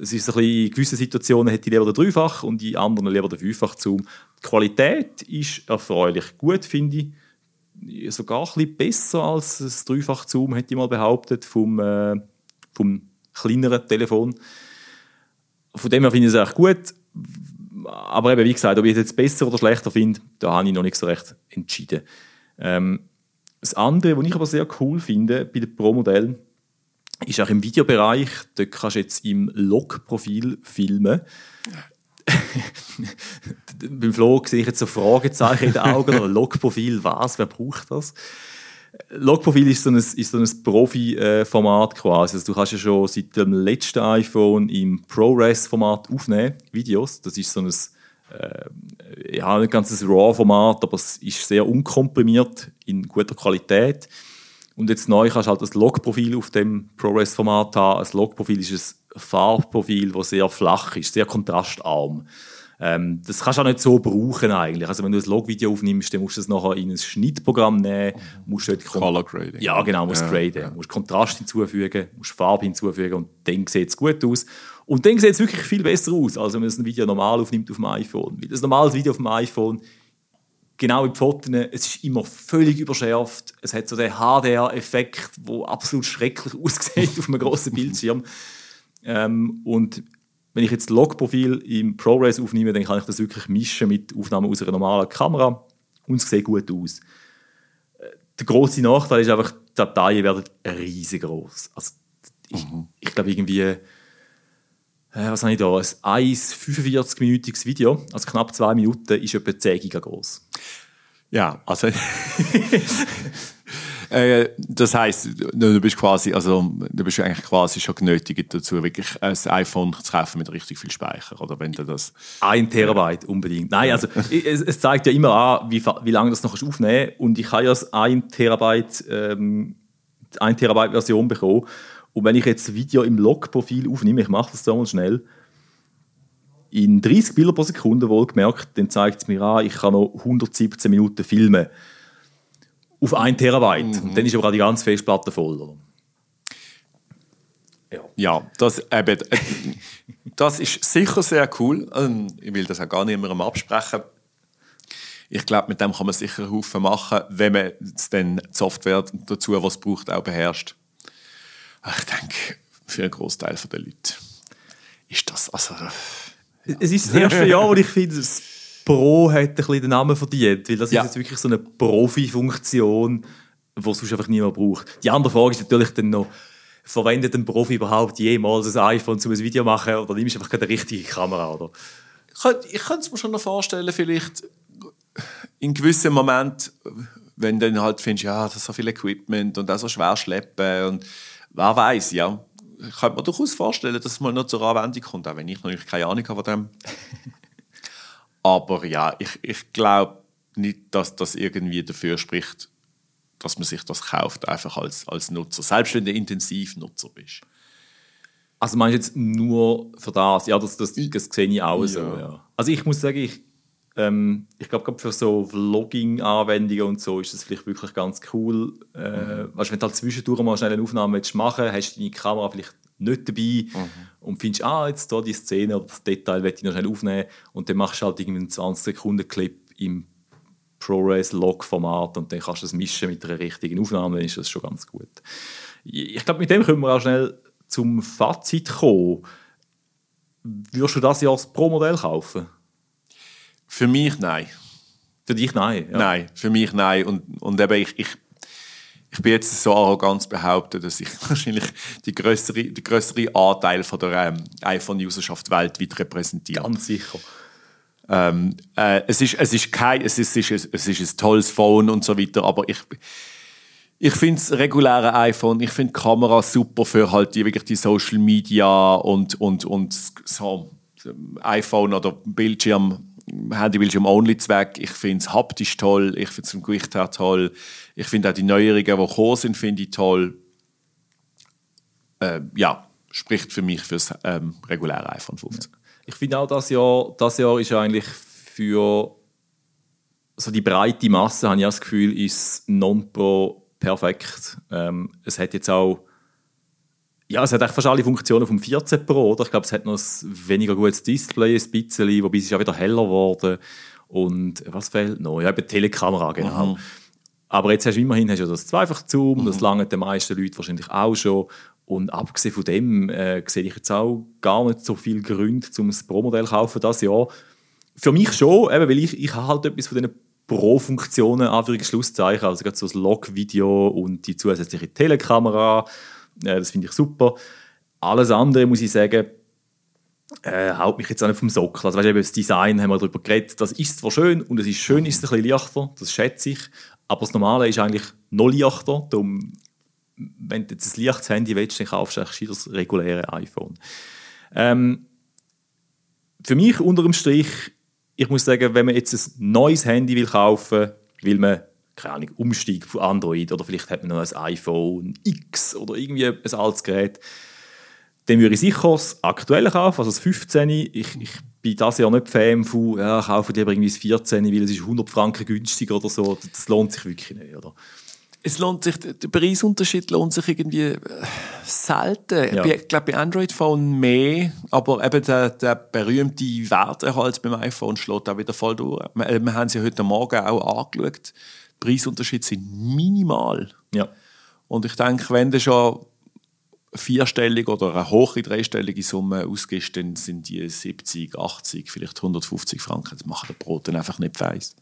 es ist ein bisschen, in gewissen Situationen hätte ich lieber den Dreifach und in anderen lieber den Fünffach-Zoom. Die Qualität ist erfreulich gut, finde ich. Sogar ein bisschen besser als das Dreifach-Zoom, hätte ich mal behauptet, vom, äh, vom kleineren Telefon. Von dem her finde ich es echt gut. Aber eben, wie gesagt, ob ich es jetzt besser oder schlechter finde, da habe ich noch nicht so recht entschieden. Ähm, das andere, was ich aber sehr cool finde bei den Pro-Modellen, ist auch im Videobereich. Dort kannst du jetzt im Log-Profil filmen. Beim Flo sehe ich jetzt so Fragezeichen in den Augen. Log-Profil, was? Wer braucht das? Logprofil ist so ein, ist so ein Profi-Format quasi. Also du kannst ja schon seit dem letzten iPhone im ProRes-Format aufnehmen, Videos. Das ist so ein, äh, ja, nicht ganz ein RAW-Format, aber es ist sehr unkomprimiert in guter Qualität. Und jetzt neu kannst du halt das Logprofil auf dem ProRes-Format haben. Das Logprofil ist ein Farbprofil, das sehr flach ist, sehr kontrastarm. Ähm, das kannst du auch nicht so brauchen eigentlich. Also wenn du ein Log-Video aufnimmst, dann musst du es nachher in ein Schnittprogramm nehmen, musst du dort Color Grading. ja, genau, musst Ja, graden. Du musst Kontrast hinzufügen, musst Farbe hinzufügen und dann sieht es gut aus. Und dann sieht es wirklich viel besser aus, als wenn man ein Video normal aufnimmt auf dem iPhone. Weil das normales Video auf dem iPhone, genau in Fotos, es ist immer völlig überschärft. Es hat so den HDR-Effekt, der absolut schrecklich aussieht auf einem grossen Bildschirm. Ähm, und wenn ich jetzt Log-Profil im ProRes aufnehme, dann kann ich das wirklich mischen mit Aufnahmen aus einer normalen Kamera und es sieht gut aus. Der große Nachteil ist einfach, die Dateien werden riesengroß. Also ich, ich glaube irgendwie, äh, was habe ich da? Ein 1,45-minütiges Video, also knapp zwei Minuten, ist etwa 10 Giga groß. Ja, also. äh, das heißt, du bist quasi, also du bist eigentlich quasi schon genötigt dazu, wirklich ein iPhone zu kaufen mit richtig viel Speicher, oder wenn du das. Ein Terabyte unbedingt. Nein, also es, es zeigt ja immer an, wie, wie lange das noch kannst aufnehmen Und ich habe ja das 1 Terabyte, ähm, 1 Terabyte Version bekommen. Und wenn ich jetzt ein Video im Log-Profil aufnehme, ich mache das da mal schnell, in 30 Bilder pro Sekunde wohlgemerkt, dann zeigt es mir an, ich kann noch 117 Minuten filmen. Auf 1 Terabyte. Und dann ist aber die ganze Festplatte voll. Oder? Ja, das, eben, äh, das ist sicher sehr cool. Ähm, Ich will das auch gar niemandem absprechen. Ich glaube, mit dem kann man sicher einen Haufen machen, wenn man es dann die Software dazu, was es braucht, auch beherrscht. Ich denke, für einen Großteil der Leute ist das also. Es ist das erste Jahr, wo ich finde, das Pro hat ein bisschen den Namen verdient. Weil das Ja. ist jetzt wirklich so eine Profi-Funktion, die sonst einfach niemand braucht. Die andere Frage ist natürlich dann noch, verwendet ein Profi überhaupt jemals ein iPhone, um ein Video zu machen? Oder nimmst du einfach keine richtige Kamera? Oder? ich könnte es mir schon noch vorstellen, vielleicht in gewissen Momenten, wenn du dann halt findest, ja, das ist so viel Equipment und auch so schwer schleppen und wer weiß, ja. Ich könnte mir durchaus vorstellen, dass es mal noch zur Anwendung kommt, auch wenn ich noch keine Ahnung habe von dem. Aber ja, ich, ich glaube nicht, dass das irgendwie dafür spricht, dass man sich das kauft, einfach als, als Nutzer. Selbst wenn du Intensivnutzer bist. Also meinst du jetzt nur für das? Ja, das, das, das sehe ich auch so. Ja. Also ich muss sagen, ich, ähm, ich glaube, für so Vlogging-Anwendungen und so ist das vielleicht wirklich ganz cool. Äh, mhm. weißt, wenn du halt zwischendurch mal schnell eine Aufnahme machen willst, hast du deine Kamera vielleicht nicht dabei mhm. Und findest, ah, jetzt hier die Szene oder das Detail will ich noch schnell aufnehmen und dann machst du halt irgendwie einen 20-Sekunden-Clip im ProRes-Log-Format und dann kannst du das mischen mit einer richtigen Aufnahme, dann ist das schon ganz gut. Ich glaube, mit dem können wir auch schnell zum Fazit kommen. Würdest du das Jahr das Pro-Modell kaufen? Für mich nein. Für dich nein? Ja. Nein, für mich nein. Und, und eben ich, ich, ich bin jetzt so arrogant behaupten, dass ich wahrscheinlich die größere, die größere Anteil von der ähm, iPhone-Userschaft weltweit repräsentiere. Ganz sicher. Ähm, äh, es, ist, es, ist kein, es, ist, es, ist, es ist ein tolles Phone und so weiter, aber ich, ich finde das reguläre iPhone, ich finde die Kamera super für halt die, wirklich die Social Media und, und, und so iPhone oder Bildschirm, Handybildschirm-Only-Zweck. Ich finde es haptisch toll, ich finde es vom Gewicht her toll. Ich finde auch die Neuerungen, die gekommen sind, finde ich toll. Äh, ja, spricht für mich für das ähm, reguläre iPhone 15. Ja. Ich finde auch, das Jahr, das Jahr ist eigentlich für so die breite Masse, habe ich das Gefühl, ist Non-Pro perfekt. Ähm, es hat jetzt auch ja, es hat echt fast alle Funktionen vom 14 Pro, oder? Ich glaube, es hat noch ein weniger gutes Display, ein bisschen, wobei es ist auch wieder heller geworden. Und was fehlt noch? Ja, eben Telekamera, genau. Mhm. Aber jetzt hast du immerhin hast du das Zweifach-Zoom, mhm. das lange den meisten Leuten wahrscheinlich auch schon. Und abgesehen von dem äh, sehe ich jetzt auch gar nicht so viele Gründe, um ein Pro-Modell zu kaufen das Jahr. Für mich schon, eben, weil ich, ich habe halt etwas von diesen Pro-Funktionen, Anführungs-Schlusszeichen, also gerade so das Log-Video und die zusätzliche Telekamera, das finde ich super. Alles andere, muss ich sagen, äh, haut mich jetzt auch nicht vom Sockel. Also, weißt, das Design haben wir darüber geredet, das ist zwar schön und es ist schön, ist es ein bisschen leichter, das schätze ich, aber das Normale ist eigentlich noch leichter, darum wenn du jetzt ein leichtes Handy willst, dann kaufst du eigentlich das reguläre iPhone. Ähm, für mich unter dem Strich, ich muss sagen, wenn man jetzt ein neues Handy will kaufen will, man keine Ahnung, umsteigt von Android oder vielleicht hat man noch ein iPhone X oder irgendwie ein altes Gerät, dann würde ich sicher das aktuelle kaufen, also das 15. Ich, ich bin das Jahr nicht Fan von, ja, kaufe lieber irgendwie das 14, weil es ist 100 Franken günstiger oder so. Das lohnt sich wirklich nicht, oder? es lohnt sich, der Preisunterschied lohnt sich irgendwie äh, selten. Ja. Ich glaube, bei Android-Phone mehr, aber eben der, der berühmte Werterhalt beim iPhone schlägt auch wieder voll durch. Wir, äh, wir haben sie heute Morgen auch angeschaut. Preisunterschiede sind minimal. Ja. Und ich denke, wenn du schon vierstellig oder eine hohe dreistellige Summe ausgibst, dann sind die 70, 80, vielleicht 150 Franken. Das macht der Brot dann einfach nicht feiss.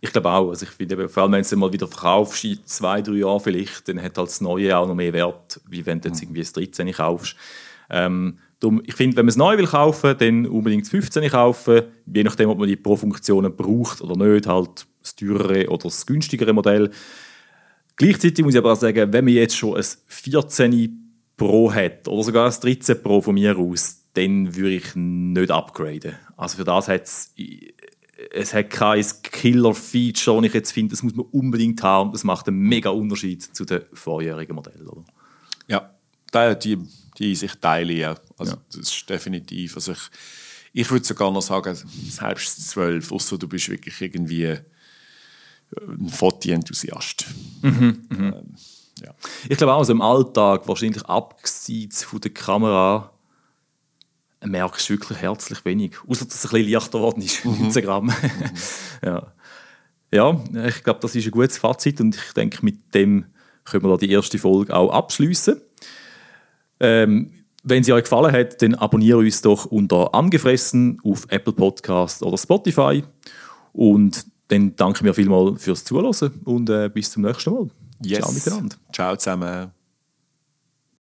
Ich glaube auch. Also ich finde, vor allem wenn du es mal wieder verkaufst, in zwei, drei Jahren vielleicht, dann hat halt das Neue auch noch mehr Wert, wie wenn du jetzt mhm. irgendwie das 13 kaufst. Ähm, darum, ich finde, wenn man es neu will kaufen, dann unbedingt das 15 kaufen. Je nachdem, ob man die Pro-Funktionen braucht oder nicht, halt das teurere oder das günstigere Modell. Gleichzeitig muss ich aber auch sagen, wenn man jetzt schon ein 14 Pro hat oder sogar ein 13 Pro von mir aus, dann würde ich nicht upgraden. Also für das hat es es hat kein Killer-Feature, und ich jetzt finde, das muss man unbedingt haben. Das macht einen mega Unterschied zu den vorherigen Modellen. Oder? Ja, die, die sich teilen ja. Also, ja. Das ist definitiv. Also ich, ich würde sogar noch sagen, selbst 12, außer du bist wirklich irgendwie ein Foti-Enthusiast. Mhm, mhm. Ähm, ja. Ich glaube auch, also im Alltag, wahrscheinlich abgesehen von der Kamera, merkst du wirklich herzlich wenig. Außer dass es ein bisschen leichter geworden ist mhm. Instagram. Mhm. ja. ja, ich glaube, das ist ein gutes Fazit und ich denke, mit dem können wir die erste Folge auch abschließen. Ähm, wenn sie euch gefallen hat, dann abonniert uns doch unter Angefressen auf Apple Podcast oder Spotify. Und dann danke mir vielmals fürs Zuhören und äh, bis zum nächsten Mal. Yes. Ciao miteinander. Ciao zusammen.